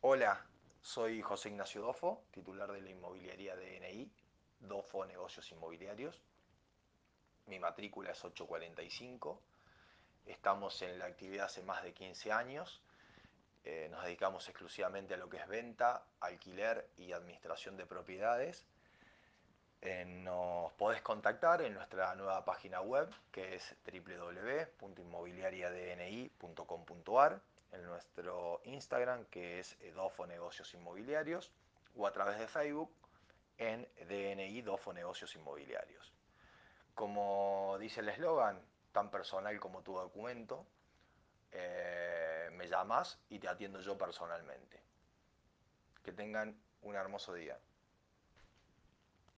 Hola, soy José Ignacio Dofo, titular de la inmobiliaria DNI, Dofo Negocios Inmobiliarios. Mi matrícula es 845. Estamos en la actividad hace más de 15 años. Eh, nos dedicamos exclusivamente a lo que es venta, alquiler y administración de propiedades. Eh, nos podés contactar en nuestra nueva página web que es www.inmobiliariadni.com.ar en nuestro Instagram, que es Dofo Negocios Inmobiliarios, o a través de Facebook en DNI Dofo Negocios Inmobiliarios. Como dice el eslogan, tan personal como tu documento, eh, me llamas y te atiendo yo personalmente. Que tengan un hermoso día.